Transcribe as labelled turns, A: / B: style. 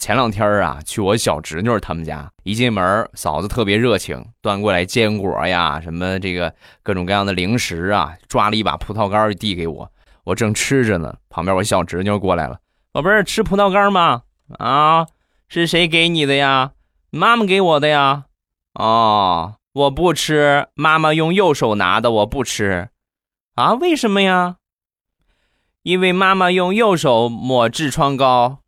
A: 前两天啊去我小侄女他们家一进门嫂子特别热情端过来坚果呀什么这个各种各样的零食啊抓了一把葡萄干递给我我正吃着呢旁边我小侄女过来了宝贝儿吃葡萄干吗啊是谁给你的呀妈妈给我的呀哦我不吃妈妈用右手拿的我不吃啊为什么呀因为妈妈用右手抹痔疮膏。